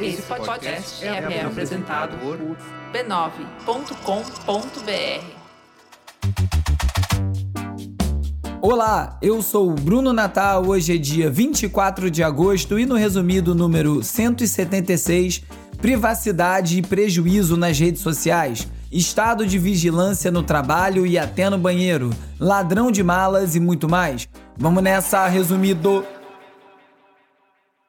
Esse podcast é, é apresentado por b9.com.br. Olá, eu sou o Bruno Natal. Hoje é dia 24 de agosto e no resumido número 176, privacidade e prejuízo nas redes sociais, estado de vigilância no trabalho e até no banheiro, ladrão de malas e muito mais. Vamos nessa, resumido.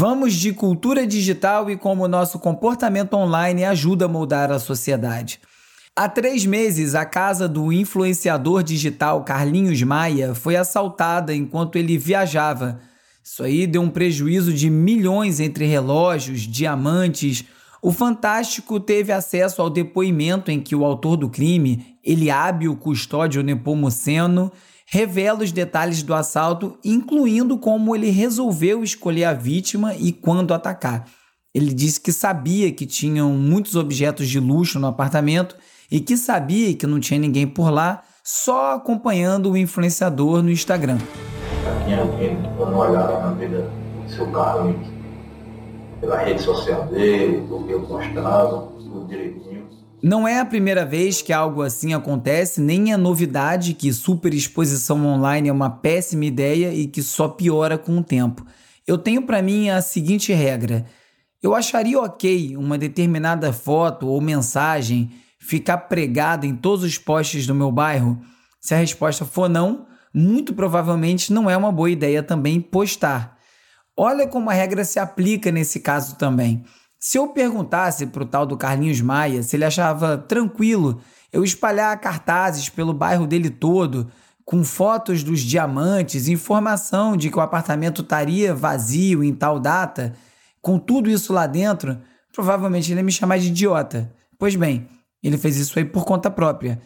Vamos de cultura digital e como nosso comportamento online ajuda a moldar a sociedade. Há três meses, a casa do influenciador digital Carlinhos Maia foi assaltada enquanto ele viajava. Isso aí deu um prejuízo de milhões entre relógios, diamantes. O Fantástico teve acesso ao depoimento em que o autor do crime, Eliábio Custódio Nepomuceno, revela os detalhes do assalto, incluindo como ele resolveu escolher a vítima e quando atacar. Ele disse que sabia que tinham muitos objetos de luxo no apartamento e que sabia que não tinha ninguém por lá, só acompanhando o influenciador no Instagram. Tinha alguém dando uma olhada na vida do seu Carlos, pela rede social dele, do que eu postava, tudo direitinho. Não é a primeira vez que algo assim acontece, nem é novidade que superexposição online é uma péssima ideia e que só piora com o tempo. Eu tenho para mim a seguinte regra: eu acharia ok uma determinada foto ou mensagem ficar pregada em todos os postes do meu bairro? Se a resposta for não, muito provavelmente não é uma boa ideia também postar. Olha como a regra se aplica nesse caso também. Se eu perguntasse para o tal do Carlinhos Maia se ele achava tranquilo eu espalhar cartazes pelo bairro dele todo, com fotos dos diamantes, informação de que o apartamento estaria vazio em tal data, com tudo isso lá dentro, provavelmente ele ia me chamar de idiota. Pois bem, ele fez isso aí por conta própria.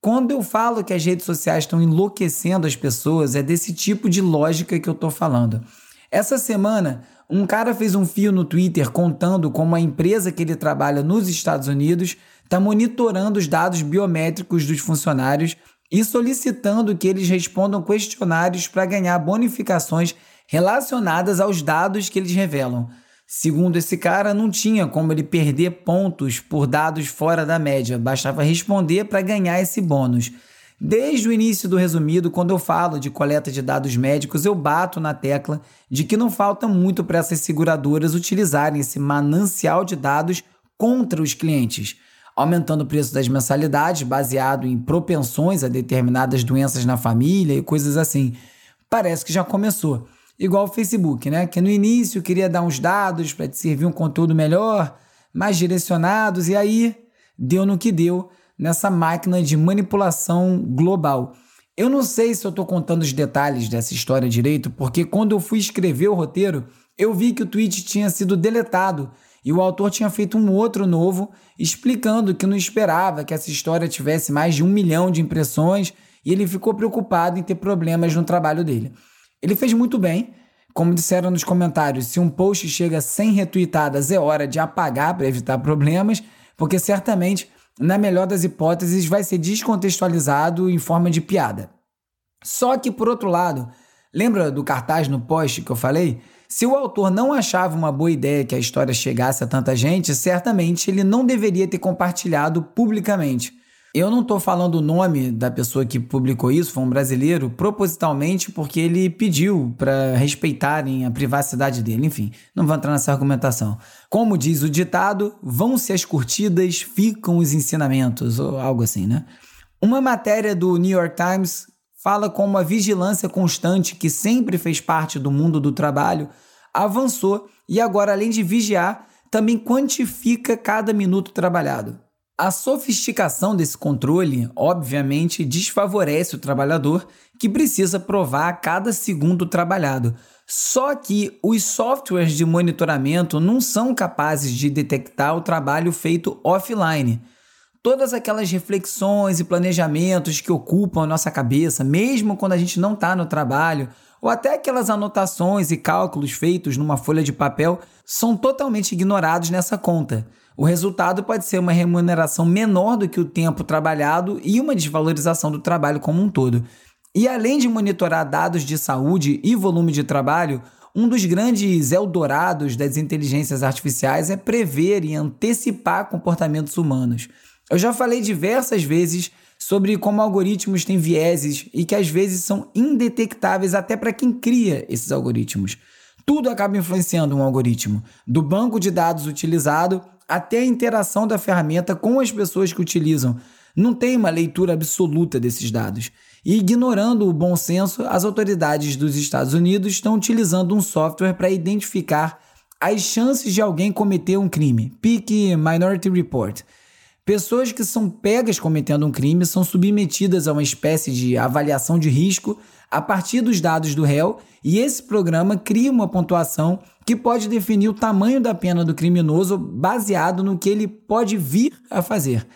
Quando eu falo que as redes sociais estão enlouquecendo as pessoas, é desse tipo de lógica que eu estou falando. Essa semana, um cara fez um fio no Twitter contando como a empresa que ele trabalha nos Estados Unidos está monitorando os dados biométricos dos funcionários e solicitando que eles respondam questionários para ganhar bonificações relacionadas aos dados que eles revelam. Segundo esse cara, não tinha como ele perder pontos por dados fora da média, bastava responder para ganhar esse bônus. Desde o início do resumido, quando eu falo de coleta de dados médicos, eu bato na tecla de que não falta muito para essas seguradoras utilizarem esse manancial de dados contra os clientes, aumentando o preço das mensalidades baseado em propensões a determinadas doenças na família e coisas assim. Parece que já começou. Igual o Facebook, né? Que no início queria dar uns dados para te servir um conteúdo melhor, mais direcionados, e aí deu no que deu nessa máquina de manipulação global. Eu não sei se eu estou contando os detalhes dessa história direito, porque quando eu fui escrever o roteiro, eu vi que o tweet tinha sido deletado e o autor tinha feito um outro novo explicando que não esperava que essa história tivesse mais de um milhão de impressões e ele ficou preocupado em ter problemas no trabalho dele. Ele fez muito bem. Como disseram nos comentários, se um post chega sem retweetadas, é hora de apagar para evitar problemas, porque certamente na melhor das hipóteses, vai ser descontextualizado em forma de piada. Só que, por outro lado, lembra do cartaz no post que eu falei? Se o autor não achava uma boa ideia que a história chegasse a tanta gente, certamente ele não deveria ter compartilhado publicamente. Eu não estou falando o nome da pessoa que publicou isso, foi um brasileiro, propositalmente porque ele pediu para respeitarem a privacidade dele. Enfim, não vou entrar nessa argumentação. Como diz o ditado, vão-se as curtidas, ficam os ensinamentos, ou algo assim, né? Uma matéria do New York Times fala como a vigilância constante, que sempre fez parte do mundo do trabalho, avançou e agora, além de vigiar, também quantifica cada minuto trabalhado. A sofisticação desse controle, obviamente, desfavorece o trabalhador que precisa provar a cada segundo trabalhado. Só que os softwares de monitoramento não são capazes de detectar o trabalho feito offline. Todas aquelas reflexões e planejamentos que ocupam a nossa cabeça, mesmo quando a gente não está no trabalho, ou até aquelas anotações e cálculos feitos numa folha de papel, são totalmente ignorados nessa conta. O resultado pode ser uma remuneração menor do que o tempo trabalhado e uma desvalorização do trabalho como um todo. E além de monitorar dados de saúde e volume de trabalho, um dos grandes eldorados das inteligências artificiais é prever e antecipar comportamentos humanos. Eu já falei diversas vezes sobre como algoritmos têm vieses e que às vezes são indetectáveis até para quem cria esses algoritmos. Tudo acaba influenciando um algoritmo, do banco de dados utilizado até a interação da ferramenta com as pessoas que utilizam. Não tem uma leitura absoluta desses dados. E ignorando o bom senso, as autoridades dos Estados Unidos estão utilizando um software para identificar as chances de alguém cometer um crime. Pique Minority Report. Pessoas que são pegas cometendo um crime são submetidas a uma espécie de avaliação de risco a partir dos dados do réu, e esse programa cria uma pontuação que pode definir o tamanho da pena do criminoso baseado no que ele pode vir a fazer.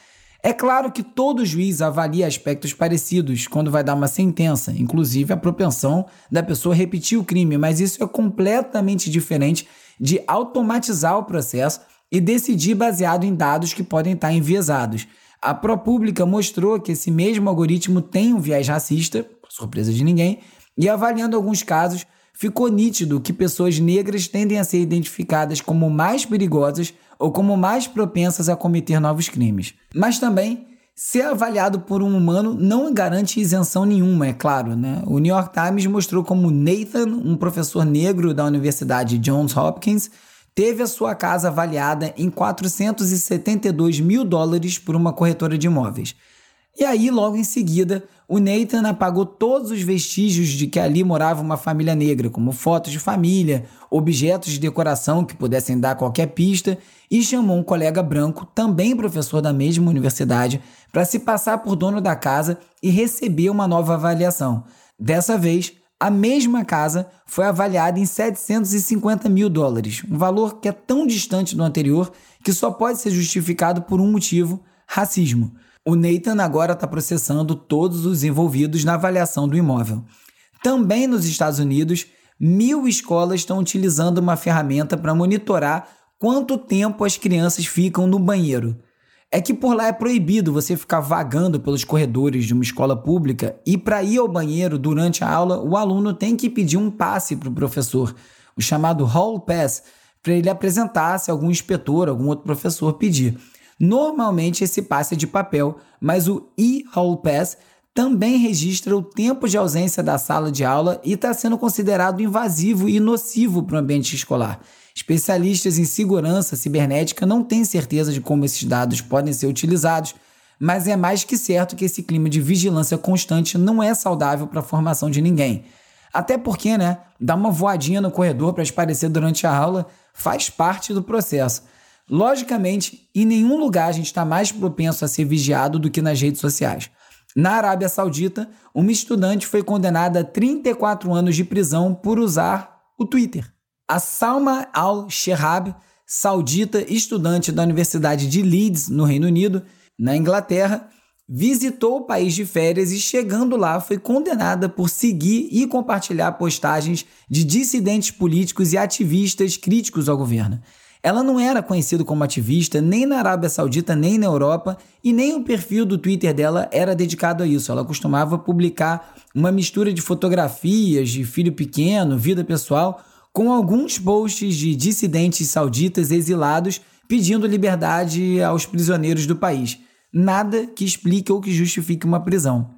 É claro que todo juiz avalia aspectos parecidos quando vai dar uma sentença, inclusive a propensão da pessoa repetir o crime, mas isso é completamente diferente de automatizar o processo e decidir baseado em dados que podem estar enviesados. A ProPublica mostrou que esse mesmo algoritmo tem um viés racista, surpresa de ninguém, e avaliando alguns casos, ficou nítido que pessoas negras tendem a ser identificadas como mais perigosas ou como mais propensas a cometer novos crimes. Mas também, ser avaliado por um humano não garante isenção nenhuma, é claro. Né? O New York Times mostrou como Nathan, um professor negro da Universidade Johns Hopkins, teve a sua casa avaliada em 472 mil dólares por uma corretora de imóveis. E aí, logo em seguida, o Nathan apagou todos os vestígios de que ali morava uma família negra, como fotos de família, objetos de decoração que pudessem dar qualquer pista, e chamou um colega branco, também professor da mesma universidade, para se passar por dono da casa e receber uma nova avaliação. Dessa vez, a mesma casa foi avaliada em 750 mil dólares, um valor que é tão distante do anterior que só pode ser justificado por um motivo: racismo. O Nathan agora está processando todos os envolvidos na avaliação do imóvel. Também nos Estados Unidos, mil escolas estão utilizando uma ferramenta para monitorar quanto tempo as crianças ficam no banheiro. É que por lá é proibido você ficar vagando pelos corredores de uma escola pública e para ir ao banheiro durante a aula, o aluno tem que pedir um passe para o professor, o chamado Hall Pass, para ele apresentar se algum inspetor, algum outro professor pedir. Normalmente esse passe é de papel, mas o e-Hall Pass também registra o tempo de ausência da sala de aula e está sendo considerado invasivo e nocivo para o ambiente escolar. Especialistas em segurança cibernética não têm certeza de como esses dados podem ser utilizados, mas é mais que certo que esse clima de vigilância constante não é saudável para a formação de ninguém. Até porque, né, dar uma voadinha no corredor para esparecer durante a aula faz parte do processo. Logicamente, em nenhum lugar a gente está mais propenso a ser vigiado do que nas redes sociais. Na Arábia Saudita, uma estudante foi condenada a 34 anos de prisão por usar o Twitter. A Salma al-Shehab, saudita estudante da Universidade de Leeds, no Reino Unido, na Inglaterra, visitou o país de férias e, chegando lá, foi condenada por seguir e compartilhar postagens de dissidentes políticos e ativistas críticos ao governo. Ela não era conhecida como ativista nem na Arábia Saudita, nem na Europa, e nem o perfil do Twitter dela era dedicado a isso. Ela costumava publicar uma mistura de fotografias de filho pequeno, vida pessoal, com alguns posts de dissidentes sauditas exilados pedindo liberdade aos prisioneiros do país. Nada que explique ou que justifique uma prisão.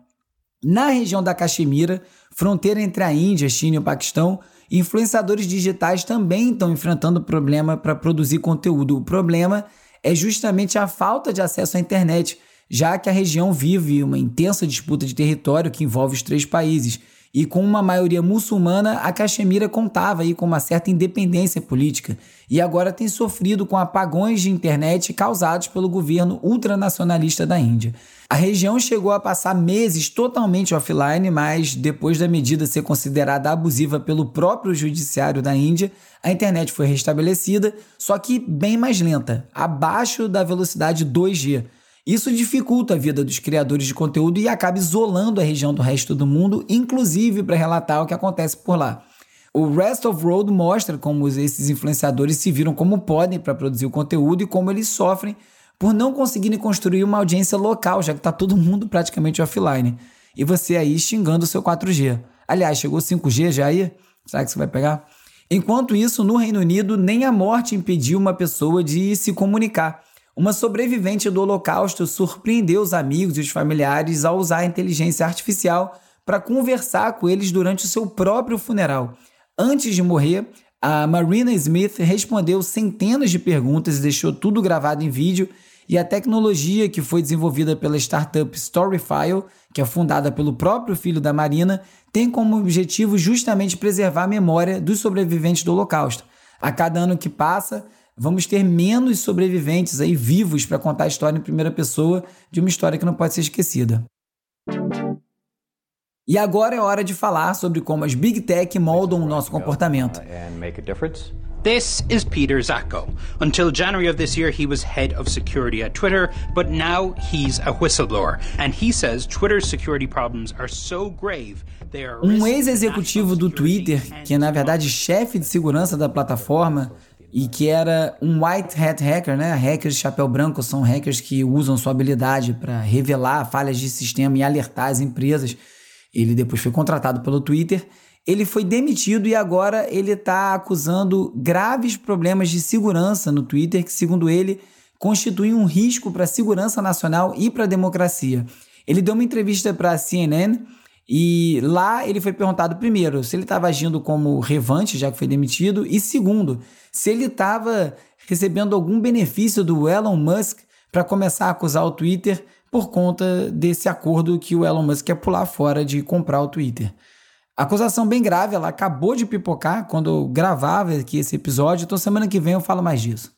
Na região da Caxemira, fronteira entre a Índia, China e o Paquistão, Influenciadores digitais também estão enfrentando problema para produzir conteúdo. O problema é justamente a falta de acesso à internet, já que a região vive uma intensa disputa de território que envolve os três países. E com uma maioria muçulmana, a Caxemira contava aí com uma certa independência política e agora tem sofrido com apagões de internet causados pelo governo ultranacionalista da Índia. A região chegou a passar meses totalmente offline, mas depois da medida ser considerada abusiva pelo próprio judiciário da Índia, a internet foi restabelecida, só que bem mais lenta, abaixo da velocidade 2G. Isso dificulta a vida dos criadores de conteúdo e acaba isolando a região do resto do mundo, inclusive para relatar o que acontece por lá. O Rest of Road mostra como esses influenciadores se viram como podem para produzir o conteúdo e como eles sofrem por não conseguirem construir uma audiência local, já que está todo mundo praticamente offline. E você aí xingando o seu 4G. Aliás, chegou 5G já aí? Será que você vai pegar? Enquanto isso, no Reino Unido, nem a morte impediu uma pessoa de se comunicar. Uma sobrevivente do Holocausto surpreendeu os amigos e os familiares ao usar a inteligência artificial para conversar com eles durante o seu próprio funeral. Antes de morrer, a Marina Smith respondeu centenas de perguntas e deixou tudo gravado em vídeo. E a tecnologia que foi desenvolvida pela startup Storyfile, que é fundada pelo próprio filho da Marina, tem como objetivo justamente preservar a memória dos sobreviventes do Holocausto. A cada ano que passa, vamos ter menos sobreviventes aí vivos para contar a história em primeira pessoa de uma história que não pode ser esquecida. E agora é hora de falar sobre como as Big Tech moldam o nosso comportamento. This is Peter Zacko. Until January of this year, he was head of security at Twitter, but now he's a whistleblower. And he says Twitter's security problems are so grave um ex-executivo do Twitter, que é na verdade chefe de segurança da plataforma, e que era um white hat hacker, né? Hackers de chapéu branco são hackers que usam sua habilidade para revelar falhas de sistema e alertar as empresas. Ele depois foi contratado pelo Twitter. Ele foi demitido e agora ele está acusando graves problemas de segurança no Twitter, que, segundo ele, constituem um risco para a segurança nacional e para a democracia. Ele deu uma entrevista para a CNN e lá ele foi perguntado, primeiro, se ele estava agindo como revante, já que foi demitido, e segundo, se ele estava recebendo algum benefício do Elon Musk para começar a acusar o Twitter por conta desse acordo que o Elon Musk quer pular fora de comprar o Twitter. Acusação bem grave, ela acabou de pipocar quando eu gravava aqui esse episódio, então semana que vem eu falo mais disso.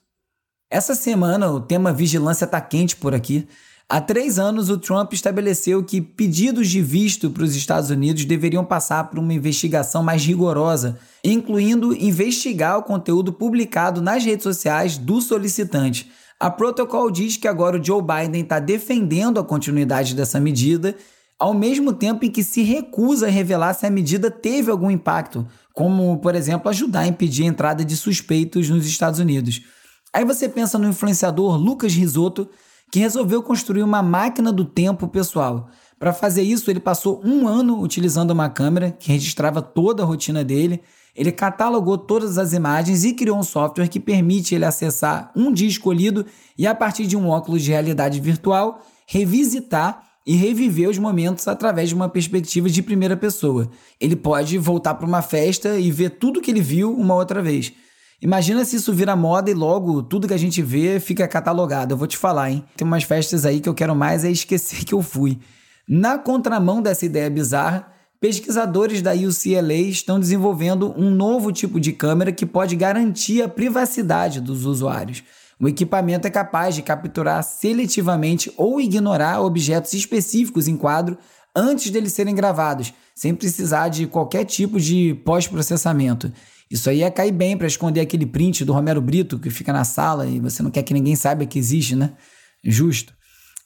Essa semana o tema vigilância está quente por aqui. Há três anos, o Trump estabeleceu que pedidos de visto para os Estados Unidos deveriam passar por uma investigação mais rigorosa, incluindo investigar o conteúdo publicado nas redes sociais do solicitante. A Protocol diz que agora o Joe Biden está defendendo a continuidade dessa medida, ao mesmo tempo em que se recusa a revelar se a medida teve algum impacto, como, por exemplo, ajudar a impedir a entrada de suspeitos nos Estados Unidos. Aí você pensa no influenciador Lucas Risotto que resolveu construir uma máquina do tempo pessoal. Para fazer isso, ele passou um ano utilizando uma câmera que registrava toda a rotina dele. Ele catalogou todas as imagens e criou um software que permite ele acessar um dia escolhido e, a partir de um óculos de realidade virtual, revisitar e reviver os momentos através de uma perspectiva de primeira pessoa. Ele pode voltar para uma festa e ver tudo que ele viu uma outra vez. Imagina se isso vira moda e logo tudo que a gente vê fica catalogado. Eu vou te falar, hein? Tem umas festas aí que eu quero mais é esquecer que eu fui. Na contramão dessa ideia bizarra, pesquisadores da UCLA estão desenvolvendo um novo tipo de câmera que pode garantir a privacidade dos usuários. O equipamento é capaz de capturar seletivamente ou ignorar objetos específicos em quadro antes deles serem gravados, sem precisar de qualquer tipo de pós-processamento. Isso aí ia cair bem para esconder aquele print do Romero Brito que fica na sala e você não quer que ninguém saiba que existe, né? Justo.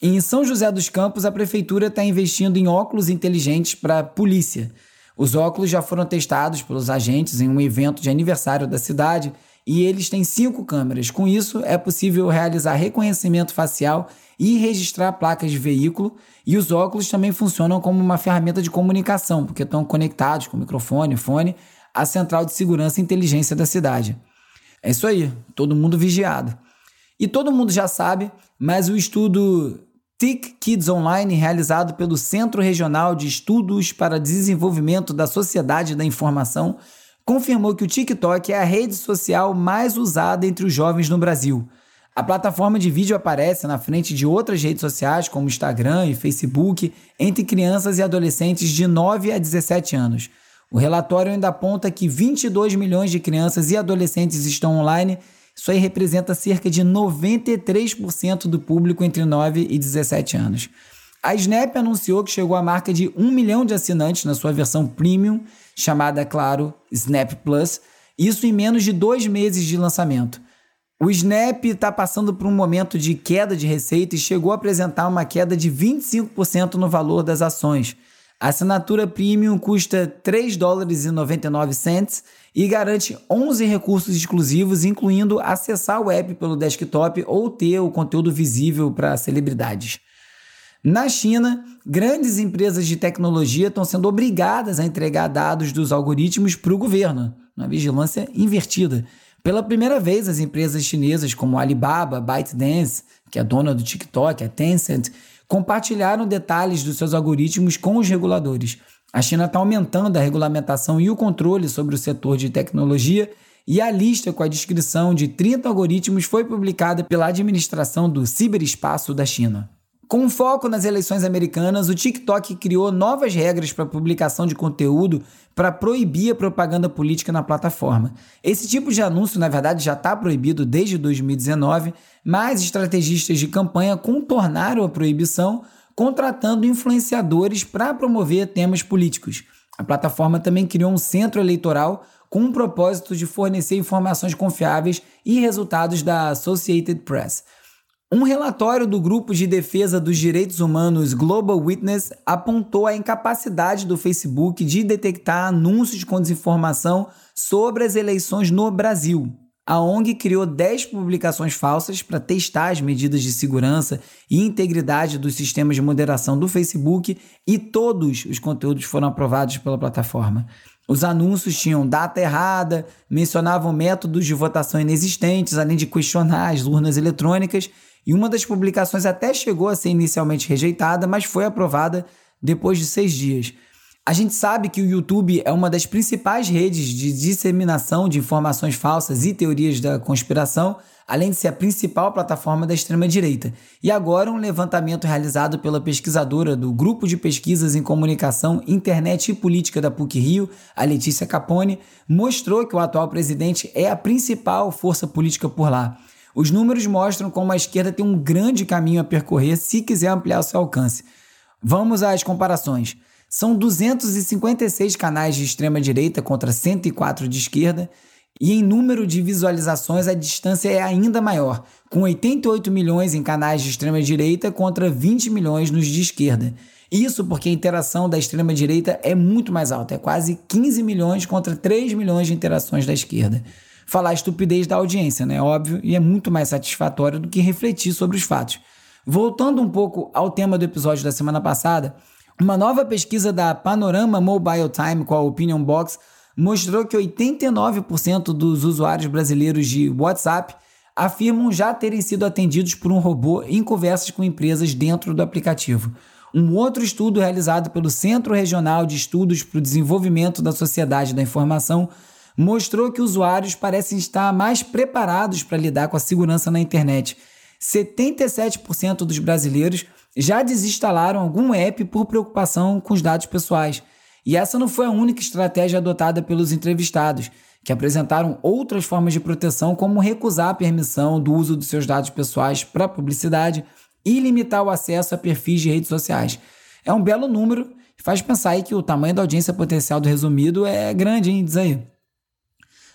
Em São José dos Campos, a prefeitura está investindo em óculos inteligentes para a polícia. Os óculos já foram testados pelos agentes em um evento de aniversário da cidade e eles têm cinco câmeras. Com isso, é possível realizar reconhecimento facial e registrar placas de veículo. E os óculos também funcionam como uma ferramenta de comunicação, porque estão conectados com microfone, fone, a central de segurança e inteligência da cidade. É isso aí, todo mundo vigiado. E todo mundo já sabe, mas o estudo TIC Kids Online, realizado pelo Centro Regional de Estudos para Desenvolvimento da Sociedade da Informação, confirmou que o TikTok é a rede social mais usada entre os jovens no Brasil. A plataforma de vídeo aparece na frente de outras redes sociais, como Instagram e Facebook, entre crianças e adolescentes de 9 a 17 anos. O relatório ainda aponta que 22 milhões de crianças e adolescentes estão online. Isso aí representa cerca de 93% do público entre 9 e 17 anos. A Snap anunciou que chegou à marca de 1 milhão de assinantes na sua versão premium, chamada, claro, Snap Plus, isso em menos de dois meses de lançamento. O Snap está passando por um momento de queda de receita e chegou a apresentar uma queda de 25% no valor das ações. A assinatura premium custa 3 dólares e 99 cents e garante 11 recursos exclusivos, incluindo acessar o app pelo desktop ou ter o conteúdo visível para celebridades. Na China, grandes empresas de tecnologia estão sendo obrigadas a entregar dados dos algoritmos para o governo, uma vigilância invertida. Pela primeira vez, as empresas chinesas como Alibaba, ByteDance, que é dona do TikTok, a Tencent, compartilharam detalhes dos seus algoritmos com os reguladores. A China está aumentando a regulamentação e o controle sobre o setor de tecnologia e a lista com a descrição de 30 algoritmos foi publicada pela administração do ciberespaço da China. Com foco nas eleições americanas, o TikTok criou novas regras para publicação de conteúdo para proibir a propaganda política na plataforma. Esse tipo de anúncio, na verdade, já está proibido desde 2019, mas estrategistas de campanha contornaram a proibição contratando influenciadores para promover temas políticos. A plataforma também criou um centro eleitoral com o propósito de fornecer informações confiáveis e resultados da Associated Press. Um relatório do Grupo de Defesa dos Direitos Humanos Global Witness apontou a incapacidade do Facebook de detectar anúncios com desinformação sobre as eleições no Brasil. A ONG criou 10 publicações falsas para testar as medidas de segurança e integridade dos sistemas de moderação do Facebook e todos os conteúdos foram aprovados pela plataforma. Os anúncios tinham data errada, mencionavam métodos de votação inexistentes, além de questionar as urnas eletrônicas e uma das publicações até chegou a ser inicialmente rejeitada, mas foi aprovada depois de seis dias. A gente sabe que o YouTube é uma das principais redes de disseminação de informações falsas e teorias da conspiração, além de ser a principal plataforma da extrema-direita. E agora, um levantamento realizado pela pesquisadora do Grupo de Pesquisas em Comunicação, Internet e Política da PUC-Rio, a Letícia Capone, mostrou que o atual presidente é a principal força política por lá. Os números mostram como a esquerda tem um grande caminho a percorrer se quiser ampliar seu alcance. Vamos às comparações. São 256 canais de extrema direita contra 104 de esquerda, e em número de visualizações a distância é ainda maior, com 88 milhões em canais de extrema direita contra 20 milhões nos de esquerda. Isso porque a interação da extrema direita é muito mais alta, é quase 15 milhões contra 3 milhões de interações da esquerda falar a estupidez da audiência, né? Óbvio, e é muito mais satisfatório do que refletir sobre os fatos. Voltando um pouco ao tema do episódio da semana passada, uma nova pesquisa da Panorama Mobile Time com a Opinion Box mostrou que 89% dos usuários brasileiros de WhatsApp afirmam já terem sido atendidos por um robô em conversas com empresas dentro do aplicativo. Um outro estudo realizado pelo Centro Regional de Estudos para o Desenvolvimento da Sociedade da Informação mostrou que usuários parecem estar mais preparados para lidar com a segurança na internet. 77% dos brasileiros já desinstalaram algum app por preocupação com os dados pessoais. E essa não foi a única estratégia adotada pelos entrevistados, que apresentaram outras formas de proteção, como recusar a permissão do uso dos seus dados pessoais para publicidade e limitar o acesso a perfis de redes sociais. É um belo número e faz pensar aí que o tamanho da audiência potencial do resumido é grande, hein? Diz aí.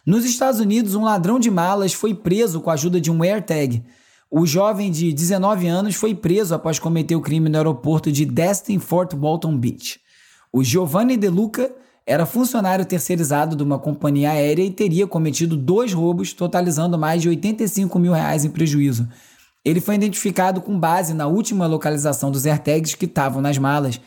Nos Estados Unidos, um ladrão de malas foi preso com a ajuda de um AirTag. O jovem de 19 anos foi preso após cometer o crime no aeroporto de Destin Fort Walton Beach. O Giovanni De Luca era funcionário terceirizado de uma companhia aérea e teria cometido dois roubos, totalizando mais de 85 mil reais em prejuízo. Ele foi identificado com base na última localização dos AirTags que estavam nas malas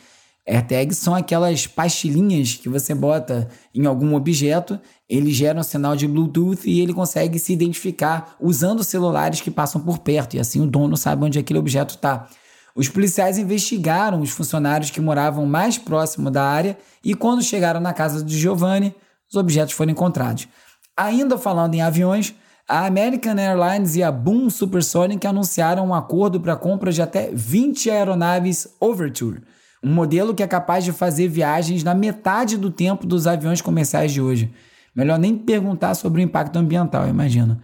AirTags são aquelas pastilhinhas que você bota em algum objeto, ele gera um sinal de Bluetooth e ele consegue se identificar usando celulares que passam por perto, e assim o dono sabe onde aquele objeto está. Os policiais investigaram os funcionários que moravam mais próximo da área e, quando chegaram na casa de Giovanni, os objetos foram encontrados. Ainda falando em aviões, A American Airlines e a Boom Supersonic anunciaram um acordo para a compra de até 20 aeronaves Overture, um modelo que é capaz de fazer viagens na metade do tempo dos aviões comerciais de hoje. Melhor nem perguntar sobre o impacto ambiental, imagino.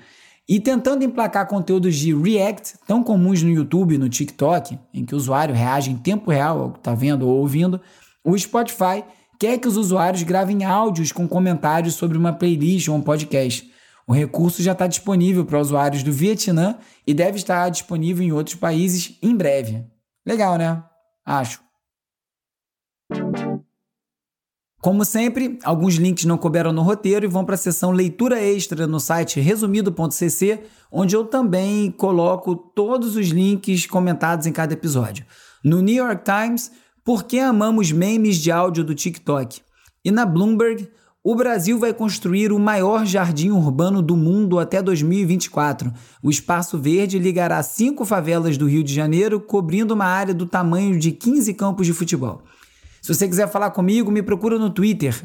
E tentando emplacar conteúdos de React, tão comuns no YouTube e no TikTok, em que o usuário reage em tempo real ao que está vendo ou ouvindo, o Spotify quer que os usuários gravem áudios com comentários sobre uma playlist ou um podcast. O recurso já está disponível para usuários do Vietnã e deve estar disponível em outros países em breve. Legal, né? Acho. Como sempre, alguns links não couberam no roteiro e vão para a seção leitura extra no site resumido.cc, onde eu também coloco todos os links comentados em cada episódio. No New York Times, por que amamos memes de áudio do TikTok? E na Bloomberg, o Brasil vai construir o maior jardim urbano do mundo até 2024. O espaço verde ligará cinco favelas do Rio de Janeiro, cobrindo uma área do tamanho de 15 campos de futebol. Se você quiser falar comigo, me procura no Twitter,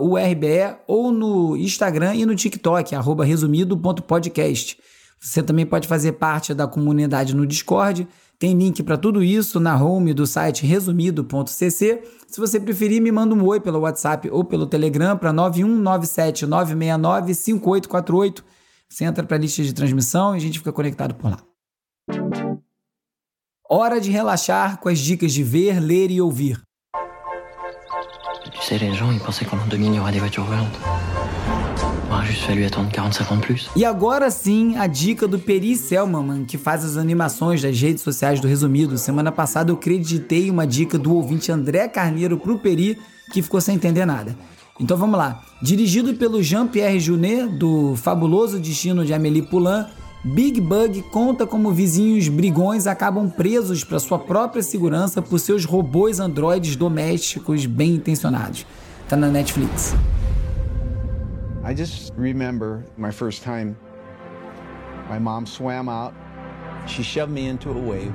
URBE, ou no Instagram e no TikTok, resumido.podcast. Você também pode fazer parte da comunidade no Discord. Tem link para tudo isso na home do site resumido.cc. Se você preferir, me manda um oi pelo WhatsApp ou pelo Telegram para 91979695848. Você entra para a lista de transmissão e a gente fica conectado por lá. Hora de relaxar com as dicas de ver, ler e ouvir. Tu sais, les gens, ils pensaient qu'en l'an 2000, il y des voitures volantes. Aura juste fallu attendre 40-50 ans plus. E agora sim, a dica do Peri Selman, que faz as animações das redes sociais do Resumido. Semana passada eu acreditei uma dica do ouvinte André Carneiro pro Peri, que ficou sem entender nada. Então vamos lá. Dirigido pelo Jean-Pierre Junet, do Fabuloso Destino de Amélie Poulain, Big Bug conta como vizinhos brigões acabam presos para sua própria segurança por seus robôs androides domésticos bem intencionados. Tá na Netflix. I just remember my first time. My mom swam out. She shoved me into a wave.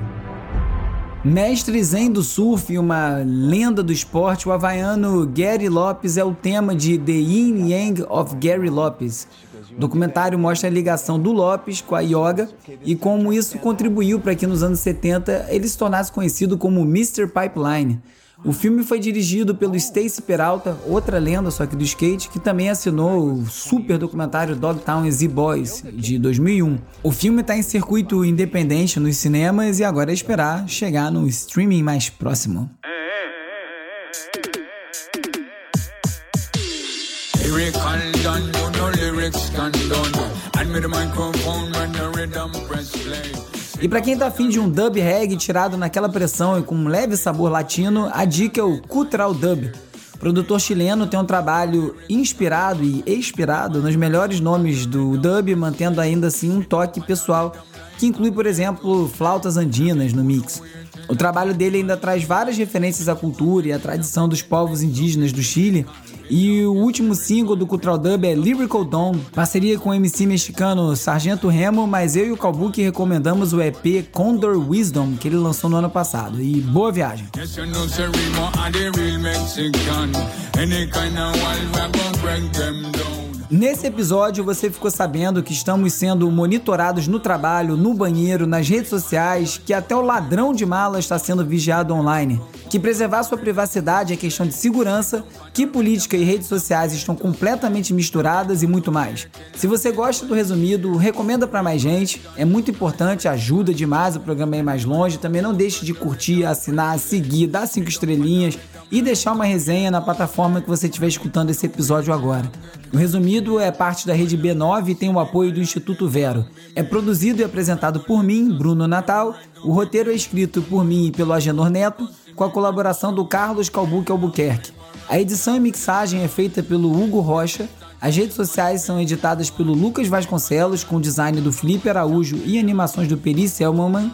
Mestre zen do surf e uma lenda do esporte, o havaiano Gary Lopes é o tema de The Yin Yang of Gary Lopes. O documentário mostra a ligação do Lopes com a yoga e como isso contribuiu para que nos anos 70 ele se tornasse conhecido como Mr. Pipeline. O filme foi dirigido pelo Stacy Peralta, outra lenda só que do skate, que também assinou o super documentário Dogtown Z Boys, de 2001. O filme está em circuito independente nos cinemas e agora é esperar chegar no streaming mais próximo. E para quem tá afim de um dub reggae tirado naquela pressão e com um leve sabor latino, a dica é o Cultural Dub. O produtor chileno tem um trabalho inspirado e expirado nos melhores nomes do dub, mantendo ainda assim um toque pessoal, que inclui, por exemplo, flautas andinas no mix. O trabalho dele ainda traz várias referências à cultura e à tradição dos povos indígenas do Chile, e o último single do Cultural Dub é Lyrical Dawn, parceria com o MC mexicano Sargento Remo, mas eu e o Calbuque recomendamos o EP Condor Wisdom, que ele lançou no ano passado. E boa viagem! Nesse episódio você ficou sabendo que estamos sendo monitorados no trabalho, no banheiro, nas redes sociais, que até o ladrão de mala está sendo vigiado online, que preservar sua privacidade é questão de segurança, que política e redes sociais estão completamente misturadas e muito mais. Se você gosta do resumido, recomenda para mais gente, é muito importante, ajuda demais o programa ir mais longe. Também não deixe de curtir, assinar, seguir, dar cinco estrelinhas e deixar uma resenha na plataforma que você estiver escutando esse episódio agora. O Resumido é parte da rede B9 e tem o apoio do Instituto Vero. É produzido e apresentado por mim, Bruno Natal. O roteiro é escrito por mim e pelo Agenor Neto, com a colaboração do Carlos Calbuque Albuquerque. A edição e mixagem é feita pelo Hugo Rocha. As redes sociais são editadas pelo Lucas Vasconcelos, com design do Felipe Araújo e animações do Peri Selmanman.